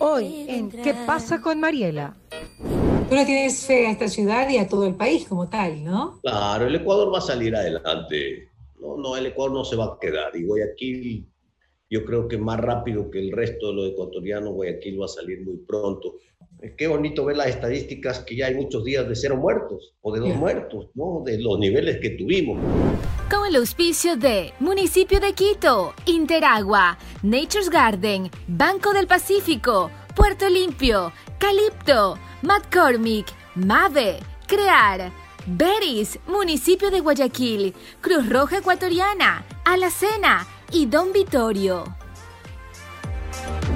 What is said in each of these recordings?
Hoy en ¿Qué pasa con Mariela? Tú le tienes fe a esta ciudad y a todo el país como tal, ¿no? Claro, el Ecuador va a salir adelante. No, no, el Ecuador no se va a quedar. Y Guayaquil, yo creo que más rápido que el resto de los ecuatorianos, Guayaquil va a salir muy pronto. Qué bonito ver las estadísticas que ya hay muchos días de cero muertos o de dos muertos, ¿no? De los niveles que tuvimos. Con el auspicio de Municipio de Quito, Interagua, Nature's Garden, Banco del Pacífico, Puerto Limpio, Calipto, McCormick, Mave, Crear, Beris, Municipio de Guayaquil, Cruz Roja Ecuatoriana, Alacena y Don Vitorio.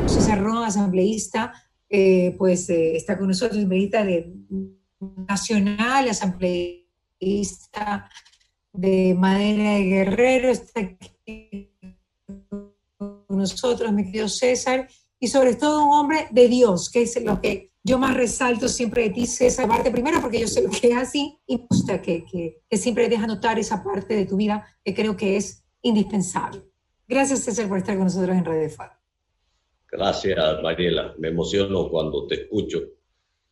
César Roa, asambleísta, eh, pues eh, está con nosotros, asambleísta de nacional, asambleísta de Madera de Guerrero, está aquí con nosotros, mi querido César, y sobre todo un hombre de Dios, que es lo que yo más resalto siempre de ti, César, parte primero porque yo sé lo que es así, y me gusta que, siempre deja notar esa parte de tu vida que creo que es indispensable. Gracias, César, por estar con nosotros en Radio FAR. Gracias, Mariela. Me emociono cuando te escucho.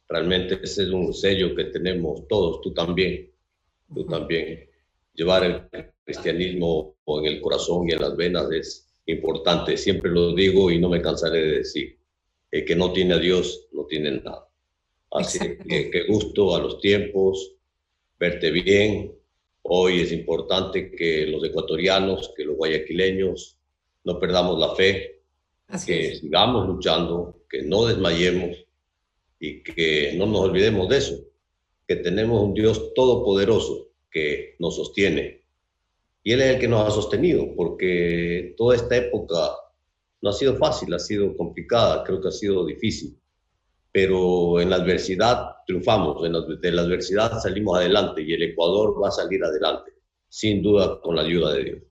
Realmente ese es un sello que tenemos todos, tú también, tú también. Llevar el cristianismo en el corazón y en las venas es importante. Siempre lo digo y no me cansaré de decir. El que no tiene a Dios no tiene nada. Así que qué gusto a los tiempos, verte bien. Hoy es importante que los ecuatorianos, que los guayaquileños no perdamos la fe, que sigamos luchando, que no desmayemos y que no nos olvidemos de eso, que tenemos un Dios todopoderoso que nos sostiene. Y Él es el que nos ha sostenido, porque toda esta época no ha sido fácil, ha sido complicada, creo que ha sido difícil, pero en la adversidad triunfamos, en la, de la adversidad salimos adelante y el Ecuador va a salir adelante, sin duda con la ayuda de Dios.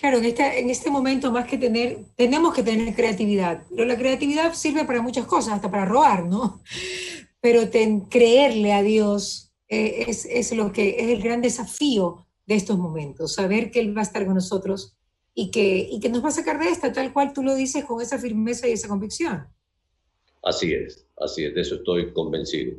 Claro, en este, en este momento más que tener, tenemos que tener creatividad, pero la creatividad sirve para muchas cosas, hasta para robar, ¿no? Pero creerle a Dios eh, es, es, lo que es el gran desafío de estos momentos, saber que Él va a estar con nosotros y que, y que nos va a sacar de esta, tal cual tú lo dices, con esa firmeza y esa convicción. Así es, así es, de eso estoy convencido.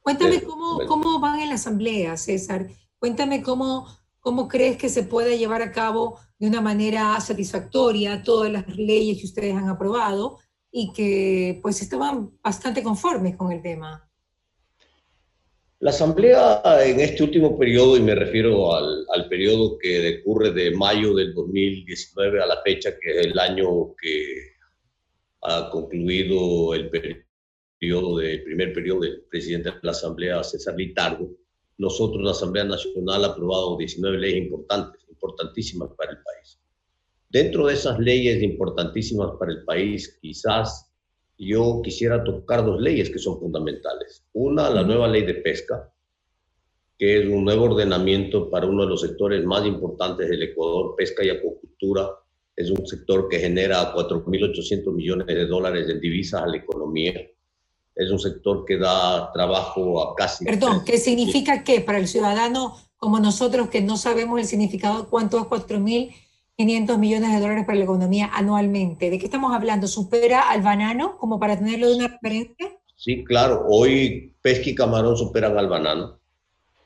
Cuéntame cómo, cómo van en la asamblea, César. Cuéntame cómo, cómo crees que se puede llevar a cabo de una manera satisfactoria todas las leyes que ustedes han aprobado y que pues estaban bastante conformes con el tema. La Asamblea en este último periodo, y me refiero al, al, periodo que decurre de mayo del 2019 a la fecha, que es el año que ha concluido el periodo de, primer periodo del presidente de la Asamblea, César Litardo, nosotros, la Asamblea Nacional, ha aprobado 19 leyes importantes, importantísimas para el país. Dentro de esas leyes importantísimas para el país, quizás yo quisiera tocar dos leyes que son fundamentales. Una, la nueva ley de pesca, que es un nuevo ordenamiento para uno de los sectores más importantes del Ecuador, pesca y acuacultura. Es un sector que genera 4.800 millones de dólares en divisas a la economía es un sector que da trabajo a casi... Perdón, ¿qué significa qué para el ciudadano como nosotros que no sabemos el significado, cuánto es 4.500 millones de dólares para la economía anualmente? ¿De qué estamos hablando? ¿Supera al banano como para tenerlo de una referencia? Sí, claro. Hoy pesca y camarón superan al banano.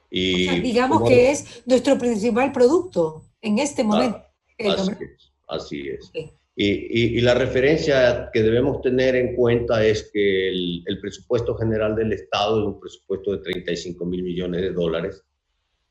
Y digamos que es nuestro principal producto en este momento. así es. Así es. Y, la referencia que debemos tener en cuenta es que el, presupuesto general del Estado es un presupuesto de 35 mil millones de dólares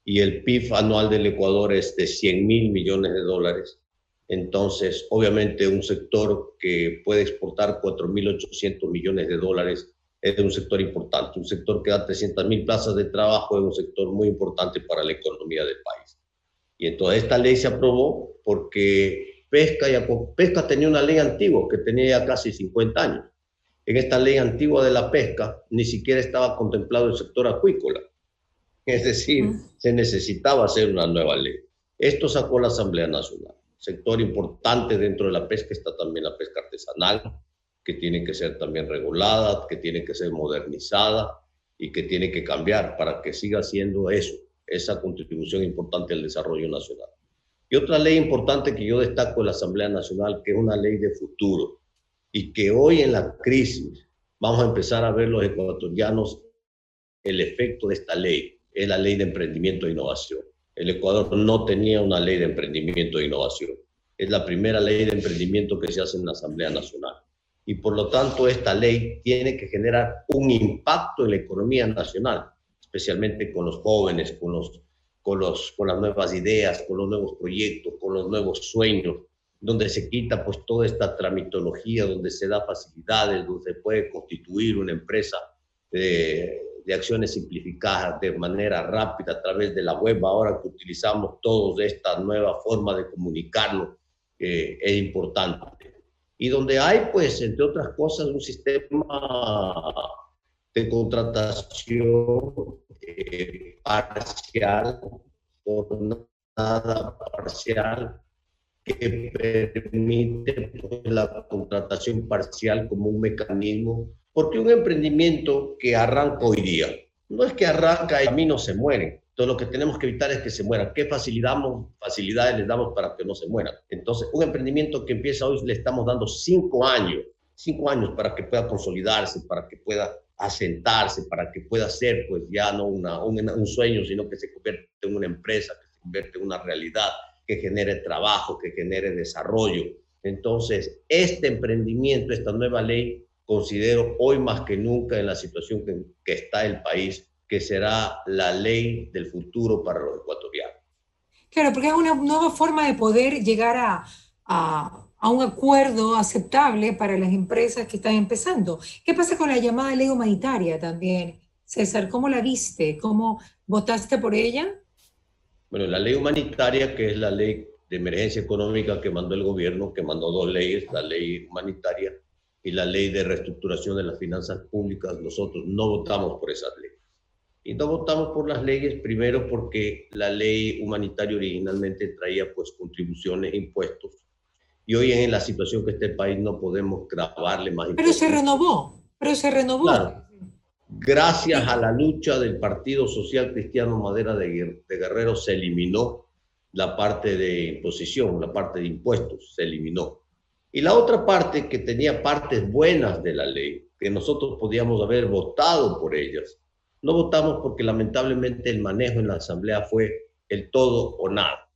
y el PIB anual del Ecuador es de 100 mil millones de dólares. Entonces, obviamente, un sector que puede exportar 4.800 millones de dólares es un sector importante. Un sector que da 300 mil plazas de trabajo es un sector muy importante para la economía del país. Y entonces esta ley se aprobó porque pesca y pesca tenía una ley antigua que tenía ya casi 50 años. En esta ley antigua de la pesca ni siquiera estaba contemplado el sector acuícola. Es decir, mm. se necesitaba hacer una nueva ley. Esto sacó la Asamblea Nacional. Sector importante dentro de la pesca está también la pesca artesanal, que tiene que ser también regulada, que tiene que ser modernizada y que tiene que cambiar para que siga siendo eso, esa contribución importante al desarrollo nacional. Y otra ley importante que yo destaco en la Asamblea Nacional, que es una ley de futuro. y que hoy en la crisis vamos a empezar a ver los ecuatorianos el efecto de esta ley, es la ley de emprendimiento e innovación. El Ecuador no tenía una ley de emprendimiento e innovación. Es la primera ley de emprendimiento que se hace en la Asamblea Nacional. Y por lo tanto, esta ley tiene que generar un impacto en la economía nacional, especialmente con los jóvenes, con, los, con, los, con las nuevas ideas, con los nuevos proyectos, con los nuevos sueños, donde se quita pues toda esta tramitología, donde se da facilidades, donde se puede constituir una empresa de, de, acciones simplificadas de manera rápida a través de la web, ahora que utilizamos todos esta nueva forma de comunicarnos, eh, es importante. Y donde hay, pues, entre otras cosas, un sistema de contratación eh, parcial, nada parcial, que permite pues, la contratación parcial como un mecanismo, porque un emprendimiento que arranca hoy día, no es que arranca y a mí no se mueren, todo lo que tenemos que evitar es que se mueran. ¿Qué facilidades les damos para que no se mueran? Entonces, un emprendimiento que empieza hoy le estamos dando cinco años, cinco años para que pueda consolidarse, para que pueda asentarse, para que pueda ser, pues ya no una, un, un sueño, sino que se convierte en una empresa, que se convierte en una realidad que genere trabajo, que genere desarrollo. Entonces, este emprendimiento, esta nueva ley, considero hoy más que nunca en la situación que, está el país, que será la ley del futuro para los ecuatorianos. Claro, porque es una nueva forma de poder llegar a, a, a, un acuerdo aceptable para las empresas que están empezando. ¿Qué pasa con la llamada ley humanitaria también? César, ¿cómo la viste? ¿Cómo votaste por ella? Bueno, la ley humanitaria, que es la ley de emergencia económica que mandó el gobierno, que mandó dos leyes, la ley humanitaria y la ley de reestructuración de las finanzas públicas, nosotros no votamos por esas leyes. Y no votamos por las leyes, primero porque la ley humanitaria originalmente traía pues contribuciones, impuestos, y hoy en la situación que está el país no podemos grabarle más. Pero se renovó, pero se renovó. Claro, Gracias a la lucha del Partido Social Cristiano Madera de, Guerrero se eliminó la parte de imposición, la parte de impuestos, se eliminó. Y la otra parte que tenía partes buenas de la ley, que nosotros podíamos haber votado por ellas, no votamos porque lamentablemente el manejo en la Asamblea fue el todo o nada.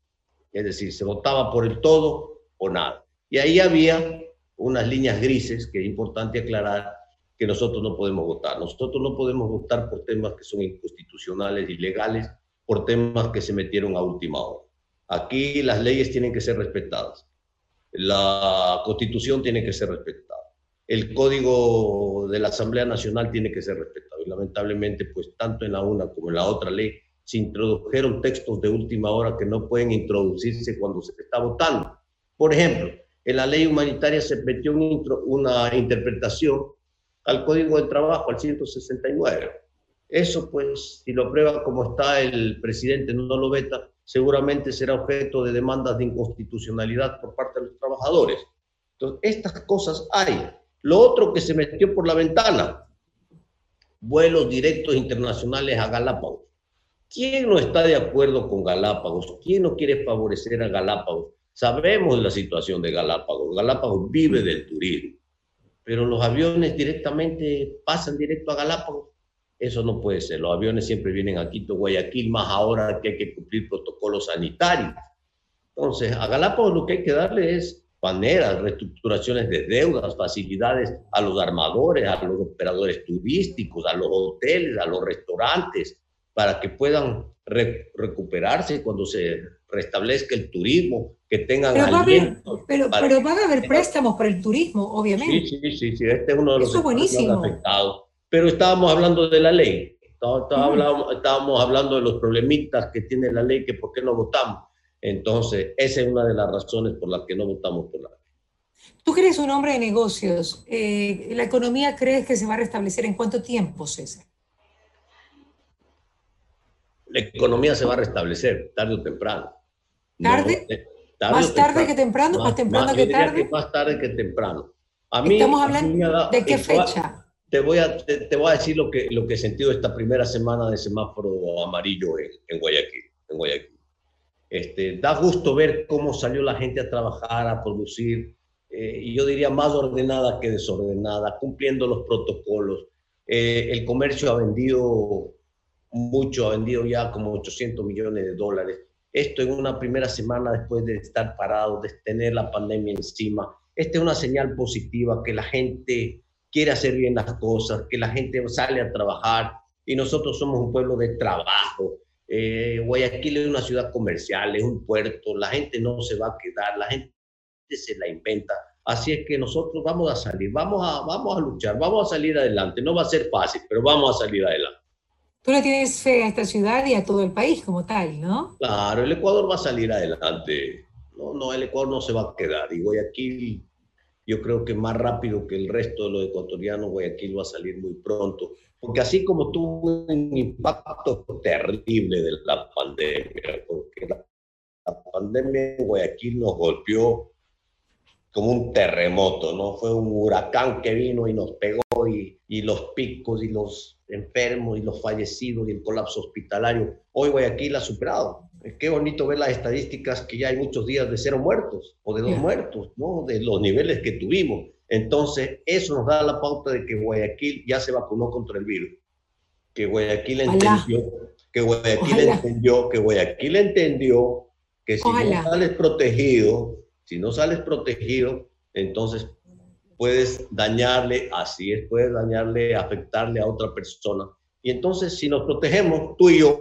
Es decir, se votaba por el todo o nada. Y ahí había unas líneas grises que es importante aclarar que nosotros no podemos votar. Nosotros no podemos votar por temas que son inconstitucionales, ilegales, por temas que se metieron a última hora. Aquí las leyes tienen que ser respetadas. La constitución tiene que ser respetada. El código de la Asamblea Nacional tiene que ser respetado. Y lamentablemente, pues tanto en la una como en la otra ley se introdujeron textos de última hora que no pueden introducirse cuando se está votando. Por ejemplo, en la ley humanitaria se metió una interpretación al Código del Trabajo, al 169. Eso, pues, si lo prueba como está el presidente, no lo veta, seguramente será objeto de demandas de inconstitucionalidad por parte de los trabajadores. Entonces, estas cosas hay. Lo otro que se metió por la ventana, vuelos directos internacionales a Galápagos. ¿Quién no está de acuerdo con Galápagos? ¿Quién no quiere favorecer a Galápagos? Sabemos la situación de Galápagos. Galápagos vive del turismo pero los aviones directamente pasan directo a Galápagos. Eso no puede ser. Los aviones siempre vienen a Quito, Guayaquil, más ahora que hay que cumplir protocolos sanitarios. Entonces, a Galápagos lo que hay que darle es maneras, reestructuraciones de deudas, facilidades a los armadores, a los operadores turísticos, a los hoteles, a los restaurantes, para que puedan recuperarse cuando se restablezca el turismo, que tengan pero pero, pero, van a haber préstamos para el turismo, obviamente. Sí, sí, sí, sí, este es uno de los Eso buenísimo. afectados. Pero estábamos hablando de la ley, estábamos, hablando de los problemitas que tiene la ley, que por qué no votamos. Entonces, esa es una de las razones por las que no votamos por la ley. Tú que eres un hombre de negocios, eh, ¿la economía crees que se va a restablecer en cuánto tiempo, César? La economía se va a restablecer tarde o temprano. ¿Tarde? ¿Más tarde que temprano? ¿Más, temprano que tarde? más tarde que temprano. A mí, ¿Estamos hablando de qué fecha? Te voy, a, te, voy a decir lo que, lo que he sentido esta primera semana de semáforo amarillo en, en Guayaquil. En Guayaquil. Este, da gusto ver cómo salió la gente a trabajar, a producir. eh, y yo diría más ordenada que desordenada, cumpliendo los protocolos. Eh, el comercio ha vendido mucho, ha vendido ya como 800 millones de dólares. Esto en una primera semana después de estar parado, de tener la pandemia encima. Esta es una señal positiva que la gente quiere hacer bien las cosas, que la gente sale a trabajar y nosotros somos un pueblo de trabajo. Eh, Guayaquil es una ciudad comercial, es un puerto, la gente no se va a quedar, la gente se la inventa. Así es que nosotros vamos a salir, vamos a, vamos a luchar, vamos a salir adelante. No va a ser fácil, pero vamos a salir adelante. Tú le tienes fe a esta ciudad y a todo el país como tal, ¿no? Claro, el Ecuador va a salir adelante. No, no, el Ecuador no se va a quedar. Y Guayaquil, yo creo que más rápido que el resto de los ecuatorianos, Guayaquil va a salir muy pronto. Porque así como tuvo un impacto terrible de la pandemia, porque la, pandemia en Guayaquil nos golpeó como un terremoto, ¿no? Fue un huracán que vino y nos pegó y, y, los picos y los enfermos y los fallecidos y el colapso hospitalario. Hoy Guayaquil ha superado. Qué bonito ver las estadísticas que ya hay muchos días de cero muertos o de dos muertos, ¿no? De los niveles que tuvimos. Entonces, eso nos da la pauta de que Guayaquil ya se vacunó contra el virus. Que Guayaquil entendió, que Guayaquil entendió, que Guayaquil entendió que si no sales protegido, si no sales protegido, entonces puedes dañarle, así es, puedes dañarle, afectarle a otra persona. Y entonces, si nos protegemos, tú y yo,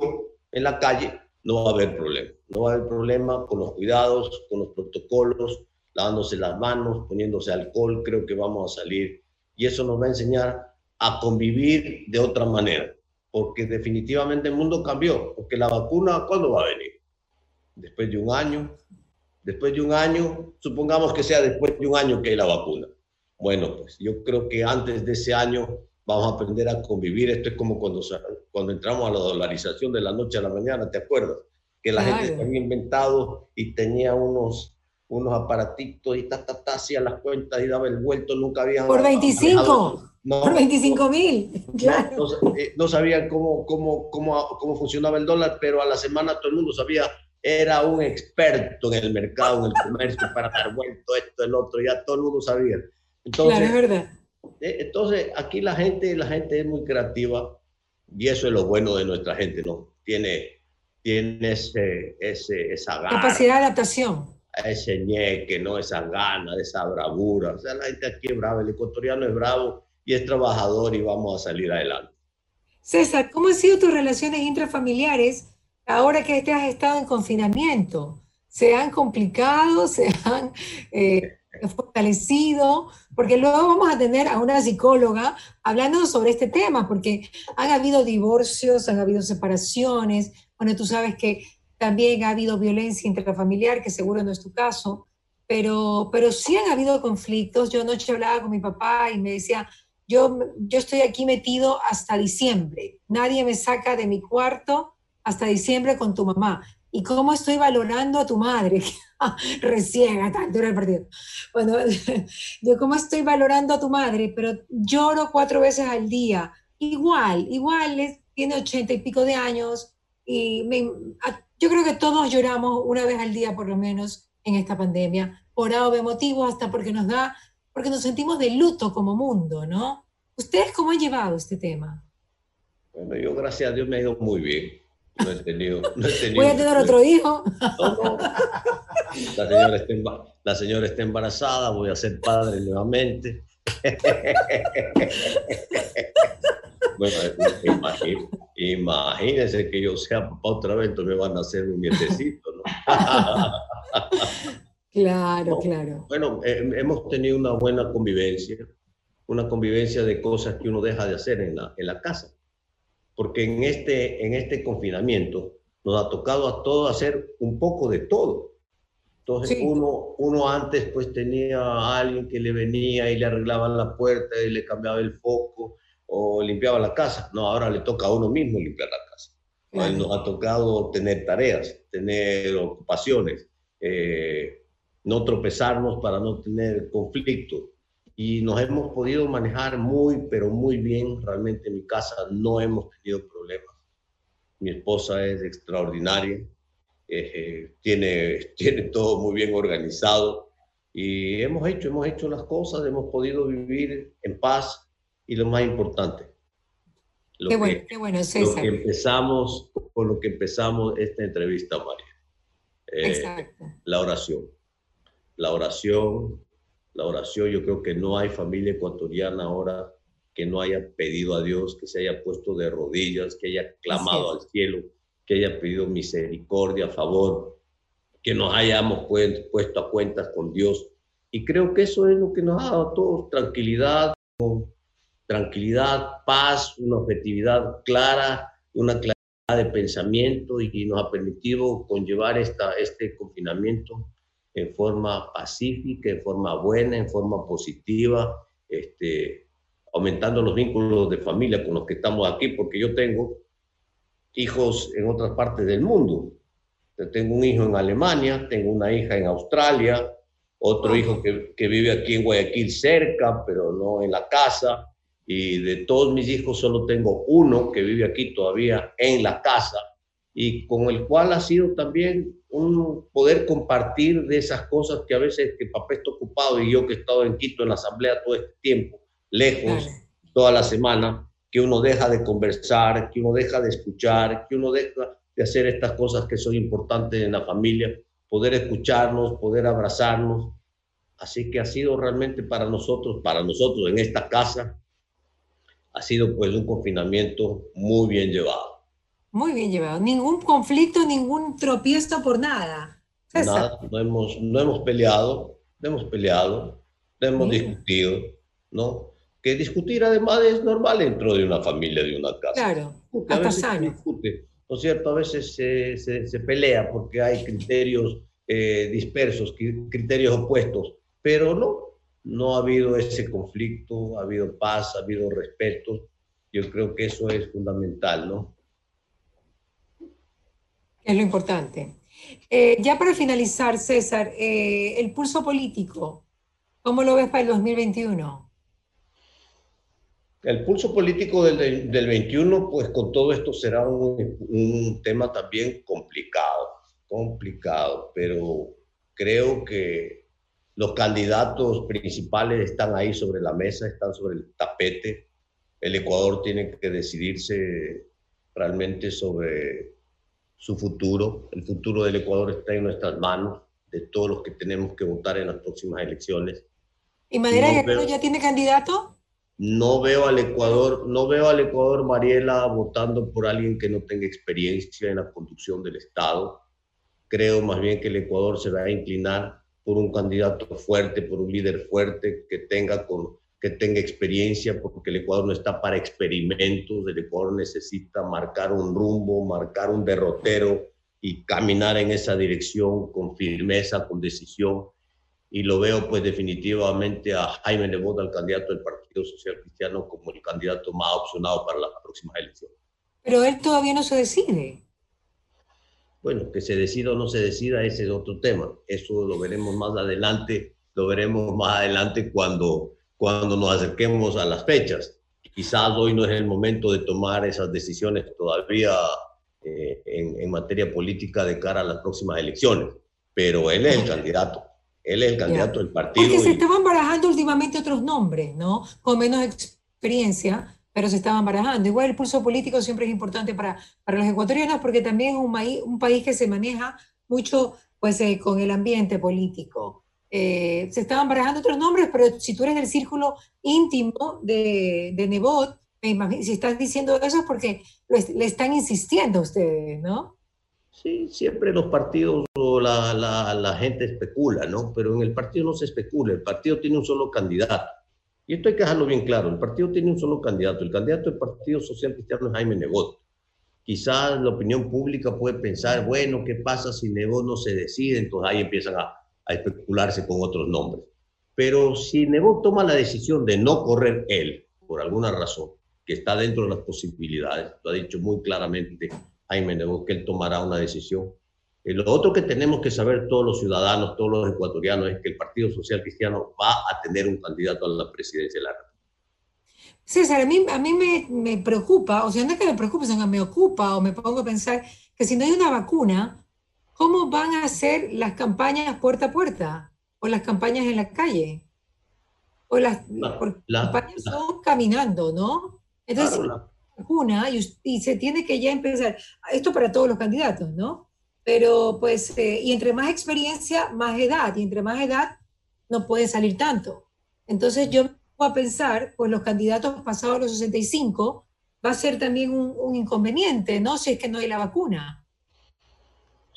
en la calle, no va a haber problema. No va a haber problema con los cuidados, con los protocolos, lavándose las manos, poniéndose alcohol, creo que vamos a salir. Y eso nos va a enseñar a convivir de otra manera, porque definitivamente el mundo cambió, porque la vacuna, ¿cuándo va a venir? Después de un año, después de un año, supongamos que sea después de un año que hay la vacuna. Bueno, pues yo creo que antes de ese año vamos a aprender a convivir. Esto es como cuando, cuando entramos a la dolarización de la noche a la mañana, ¿te acuerdas? Que la gente había inventado y tenía unos, unos aparatitos y ta, ta, ta, hacía las cuentas y daba el vuelto, nunca habían... Por 25, no, por 25 mil, claro. No, no, sabían cómo, cómo, cómo, cómo funcionaba el dólar, pero a la semana todo el mundo sabía era un experto en el mercado, en el comercio, para dar vuelto esto, el otro, ya todo el mundo sabía. Entonces, claro, es verdad. Eh, entonces, aquí la gente, la gente es muy creativa y eso es lo bueno de nuestra gente, ¿no? Tiene, tiene ese, ese, esa gana. Capacidad de adaptación. Ese ñeque, ¿no? Esa gana, esa bravura. O sea, la gente aquí es brava, el ecuatoriano es bravo y es trabajador y vamos a salir adelante. César, ¿cómo han sido tus relaciones intrafamiliares ahora que has estado en confinamiento? ¿Se han complicado? ¿Se han eh, fortalecido? Porque luego vamos a tener a una psicóloga hablando sobre este tema, porque han habido divorcios, han habido separaciones. Bueno, tú sabes que también ha habido violencia intrafamiliar, que seguro no es tu caso, pero, pero sí han habido conflictos. Yo anoche hablaba con mi papá y me decía, yo, yo estoy aquí metido hasta diciembre, nadie me saca de mi cuarto hasta diciembre con tu mamá. ¿Y cómo estoy valorando a tu madre? Recién, a tanto era el partido. Bueno, yo cómo estoy valorando a tu madre, pero lloro cuatro veces al día. Igual, igual, tiene ochenta y pico de años y yo creo que todos lloramos una vez al día por lo menos en esta pandemia, por algo de motivo, hasta porque nos da, porque nos sentimos de luto como mundo, ¿no? ¿Ustedes cómo han llevado este tema? Bueno, yo gracias a Dios me ha ido muy bien no he tenido. No he tenido Voy a tener otro hijo. La, señora está, la señora está embarazada, voy a ser padre nuevamente. bueno, imagínense que yo sea papá otra vez, entonces me van a hacer un nietecito, ¿no? claro, claro. Bueno, eh, hemos tenido una buena convivencia, una convivencia de cosas que uno deja de hacer en la, en la casa porque en este, en este confinamiento nos ha tocado a todos hacer un poco de todo. Entonces uno, uno antes pues tenía a alguien que le venía y le arreglaba la puerta y le cambiaba el foco o limpiaba la casa. No, ahora le toca a uno mismo limpiar la casa. Nos ha tocado tener tareas, tener ocupaciones, eh, no tropezarnos para no tener conflicto y nos hemos podido manejar muy, pero muy bien. Realmente en mi casa no hemos tenido problemas. Mi esposa es extraordinaria, eh, tiene, tiene todo muy bien organizado. Y hemos hecho, hemos hecho las cosas, hemos podido vivir en paz y lo más importante. Lo qué, bueno, qué bueno, César. Lo que empezamos, con lo que empezamos esta entrevista, María. Eh, Exacto. La oración. La oración, la oración, yo creo que no hay familia ecuatoriana ahora que no haya pedido a Dios, que se haya puesto de rodillas, que haya clamado al cielo, que haya pedido misericordia, favor, que nos hayamos puesto a cuentas con Dios. Y creo que eso es lo que nos ha dado a todos tranquilidad, tranquilidad, paz, una objetividad clara, una claridad de pensamiento y nos ha permitido conllevar esta, este confinamiento en forma pacífica, en forma buena, en forma positiva, este, aumentando los vínculos de familia con los que estamos aquí, porque yo tengo hijos en otras partes del mundo. tengo un hijo en Alemania, tengo una hija en Australia, otro hijo que, que, vive aquí en Guayaquil cerca, pero no en la casa. Y de todos mis hijos solo tengo uno que vive aquí todavía en la casa y con el cual ha sido también un poder compartir de esas cosas que a veces que papá está ocupado y yo que he estado en Quito en la asamblea todo este tiempo, lejos, toda la semana, que uno deja de conversar, que uno deja de escuchar, que uno deja de hacer estas cosas que son importantes en la familia, poder escucharnos, poder abrazarnos. Así que ha sido realmente para nosotros, para nosotros en esta casa, ha sido pues un confinamiento muy bien llevado. Muy bien llevado. Ningún conflicto, ningún tropiezo por nada. Nada, no hemos, no hemos peleado, no hemos peleado, no hemos discutido, ¿no? Que discutir además es normal dentro de una familia, de una casa. Claro, hasta sano. Discute, ¿no es cierto? A veces se, se, pelea porque hay criterios eh, dispersos, criterios opuestos, pero no, no ha habido ese conflicto, ha habido paz, ha habido respeto. Yo creo que eso es fundamental, ¿no? Es lo importante. Eh, ya para finalizar, César, eh, el pulso político, ¿cómo lo ves para el 2021? El pulso político del, del 21, pues con todo esto será un, un tema también complicado, complicado, pero creo que los candidatos principales están ahí sobre la mesa, están sobre el tapete. El Ecuador tiene que decidirse realmente sobre su futuro. El futuro del Ecuador está en nuestras manos, de todos los que tenemos que votar en las próximas elecciones. ¿Y Madera Guerrero ya tiene candidato? No veo al Ecuador, no veo al Ecuador, Mariela, votando por alguien que no tenga experiencia en la conducción del Estado. Creo más bien que el Ecuador se va a inclinar por un candidato fuerte, por un líder fuerte que tenga, con, que tenga experiencia, porque el Ecuador no está para experimentos, el Ecuador necesita marcar un rumbo, marcar un derrotero y caminar en esa dirección con firmeza, con decisión. Y lo veo pues definitivamente a Jaime Nebot, al candidato del Partido Social Cristiano, como el candidato más opcionado para las próximas elecciones. Pero él todavía no se decide. Bueno, que se decida o no se decida, ese es otro tema. Eso lo veremos más adelante, lo veremos más adelante cuando, cuando nos acerquemos a las fechas. Quizás hoy no es el momento de tomar esas decisiones todavía eh, en, materia política de cara a las próximas elecciones, pero él es el candidato. Él es el candidato del partido. Porque se estaban barajando últimamente otros nombres, ¿no? Con menos experiencia, pero se estaban barajando. Igual el pulso político siempre es importante para, para los ecuatorianos porque también es un, país, un país que se maneja mucho pues, eh, con el ambiente político. Eh, se estaban barajando otros nombres, pero si tú eres del círculo íntimo de, de Nebot, si estás diciendo eso es porque le están insistiendo a ustedes, ¿no? Sí, siempre los partidos o la, la, la gente especula, ¿no? Pero en el partido no se especula, el partido tiene un solo candidato y esto hay que dejarlo bien claro, el partido tiene un solo candidato, el candidato del Partido Social Cristiano es Jaime Nebot. Quizás la opinión pública puede pensar, bueno, ¿qué pasa si Nebot no se decide? Entonces ahí empiezan a, especularse con otros nombres. Pero si Nebot toma la decisión de no correr él, por alguna razón, que está dentro de las posibilidades, lo ha dicho muy claramente Jaime Nebot, que él tomará una decisión, eh, lo otro que tenemos que saber todos los ciudadanos, todos los ecuatorianos, es que el Partido Social Cristiano va a tener un candidato a la presidencia de la República. César, a mí, a mí me, me, preocupa, o sea, no es que me preocupe, sino que me ocupa o me pongo a pensar que si no hay una vacuna, ¿cómo van a hacer las campañas puerta a puerta? o las campañas en la calle, o las, campañas son caminando, ¿no? Entonces, una y, se tiene que ya empezar, esto para todos los candidatos, ¿no? Pero pues, eh, y entre más experiencia, más edad, y entre más edad no puede salir tanto. Entonces yo voy a pensar, pues los candidatos pasados los 65 va a ser también un, inconveniente, ¿no? Si es que no hay la vacuna.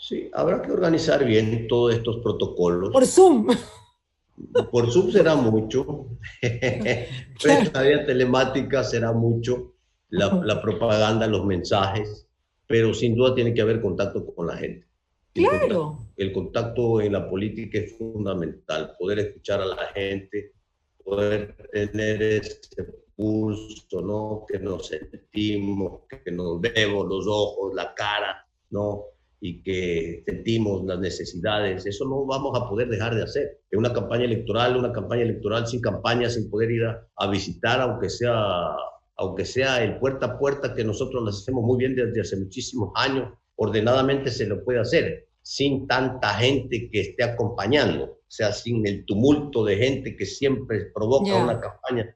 Sí, habrá que organizar bien todos estos protocolos. Por Zoom. Por Zoom será mucho. La vía telemática será mucho la, propaganda, los mensajes, pero sin duda tiene que haber contacto con la gente. claro. el contacto en la política es fundamental, poder escuchar a la gente, poder tener ese pulso, ¿no? Que nos sentimos, que nos vemos los ojos, la cara, ¿no? Y que sentimos las necesidades. Eso no vamos a poder dejar de hacer. En una campaña electoral, una campaña electoral sin campaña, sin poder ir a, a visitar, aunque sea aunque sea el puerta a puerta que nosotros lo hacemos muy bien desde hace muchísimos años, ordenadamente se lo puede hacer, sin tanta gente que esté acompañando, o sea, sin el tumulto de gente que siempre provoca una campaña.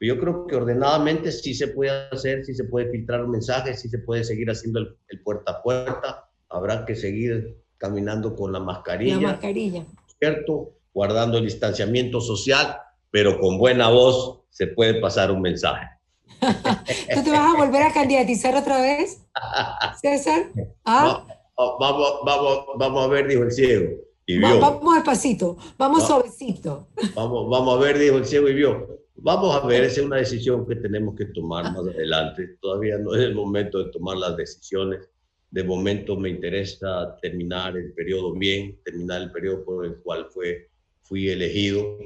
Yo creo que ordenadamente sí se puede hacer, sí se puede filtrar mensajes, sí se puede seguir haciendo el, el puerta a puerta, habrá que seguir caminando con la mascarilla. La mascarilla. ¿Cierto? Guardando el distanciamiento social, pero con buena voz se puede pasar un mensaje. ¿Tú te vas a volver a candidatizar otra vez, César? ¿Ah? vamos, vamos, vamos a ver, dijo el ciego. Y vio. vamos despacito, vamos suavecito. Vamos, vamos a ver, dijo el ciego y vio. Vamos a ver, esa es una decisión que tenemos que tomar más adelante. Todavía no es el momento de tomar las decisiones. De momento me interesa terminar el periodo bien, terminar el periodo por el cual fue, fui elegido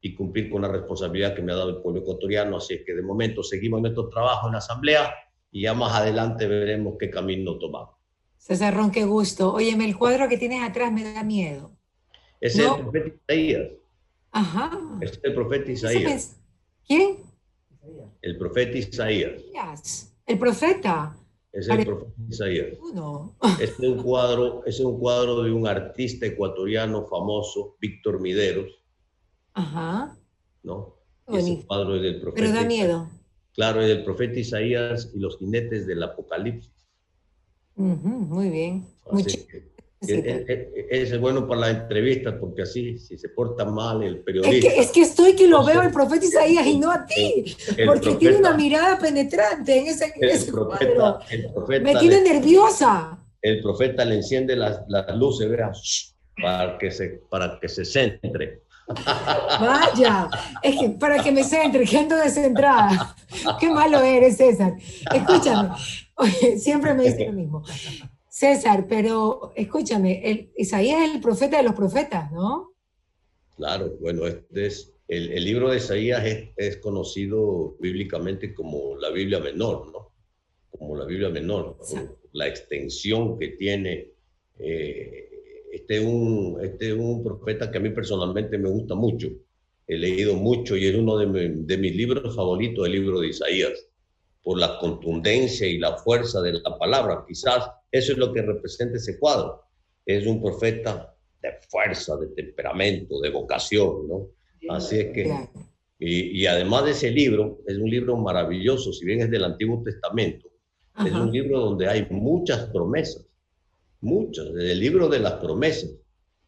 y cumplir con la responsabilidad que me ha dado el pueblo ecuatoriano. Así es que de momento seguimos nuestro trabajo en la Asamblea y ya más adelante veremos qué camino tomamos. César Ron, qué gusto. Óyeme, el cuadro que tienes atrás me da miedo. Es el profeta Isaías. Ajá. Es el profeta Isaías. ¿Quién? El profeta Isaías. El profeta. Es el profeta Isaías. Este es un cuadro, es un cuadro de un artista ecuatoriano famoso, Víctor Mideros, Ajá. ¿No? Ese cuadro es del profeta. Pero da miedo. Claro, es del profeta Isaías y los jinetes del Apocalipsis. muy bien. Es, bueno para la entrevista porque así, si se porta mal el periodista. Es que, estoy que lo veo al profeta Isaías y no a ti, porque tiene una mirada penetrante en ese, cuadro. Me tiene nerviosa. El profeta le enciende las, las luces, vea, para que se, para que se centre. Vaya, es que para que me centre, que ando descentrada. Qué malo eres, César. Escúchame, siempre me dice lo mismo. César, pero escúchame, el, Isaías es el profeta de los profetas, ¿no? Claro, bueno, este es, el, el libro de Isaías es, conocido bíblicamente como la Biblia menor, ¿no? Como la Biblia menor, la extensión que tiene eh, este es un, este un profeta que a mí personalmente me gusta mucho. He leído mucho y es uno de, mis libros favoritos, el libro de Isaías, por la contundencia y la fuerza de la palabra. Quizás eso es lo que representa ese cuadro. Es un profeta de fuerza, de temperamento, de vocación, ¿no? Así es que, y, y, además de ese libro, es un libro maravilloso, si bien es del Antiguo Testamento, es un libro donde hay muchas promesas muchas. En el libro de las promesas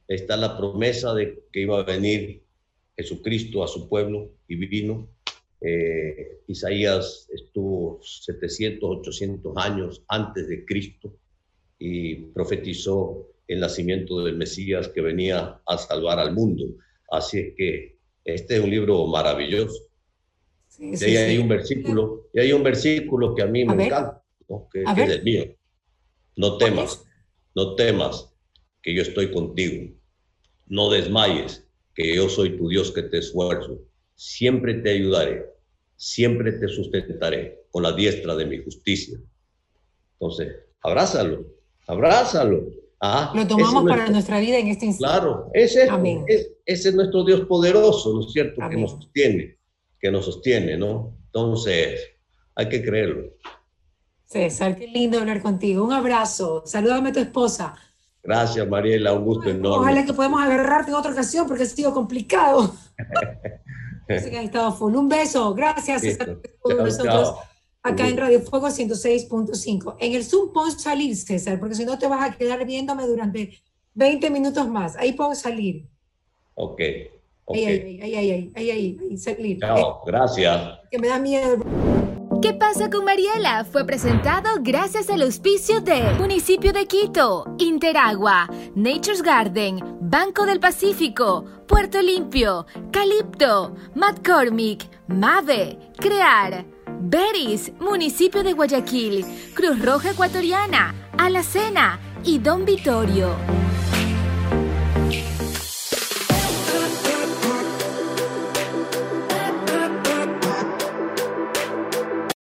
está la promesa de que iba a venir Jesucristo a su pueblo y vino. Eh, Isaías estuvo 700, 800 años antes de Cristo y profetizó el nacimiento del Mesías que venía a salvar al mundo. Así es que este es un libro maravilloso. y ahí hay un versículo, y hay un versículo que a mí me encanta, que, que es el mío. No temas, no temas, que yo estoy contigo. No desmayes, que yo soy tu Dios que te esfuerzo. Siempre te ayudaré, siempre te sustentaré con la diestra de mi justicia. Entonces, abrázalo, abrázalo. Ah, Lo tomamos para nuestra vida en este instante. Claro, ese es, ese es nuestro Dios poderoso, ¿no es cierto? Que nos sostiene, que nos sostiene, ¿no? Entonces, hay que creerlo. César, qué lindo hablar contigo. Un abrazo. Salúdame a tu esposa. Gracias, Mariela, un gusto enorme. Ojalá que podamos agarrarte en otra ocasión porque ha sido complicado. Sé que estado full. Un beso, gracias. César, nosotros acá en Radio Fuego 106.5. En el Zoom pon salir, César, porque si no te vas a quedar viéndome durante 20 minutos más. Ahí puedo salir. Ok. okay. Ahí, ahí, ahí, ahí, ahí, ahí, ahí, salir. Chao, gracias. Que me da miedo. ¿Qué pasa con Mariela? Fue presentado gracias al auspicio de Municipio de Quito, Interagua, Nature's Garden, Banco del Pacífico, Puerto Limpio, Calipto, McCormick, Mave, Crear, Beris, Municipio de Guayaquil, Cruz Roja Ecuatoriana, Alacena y Don Vittorio.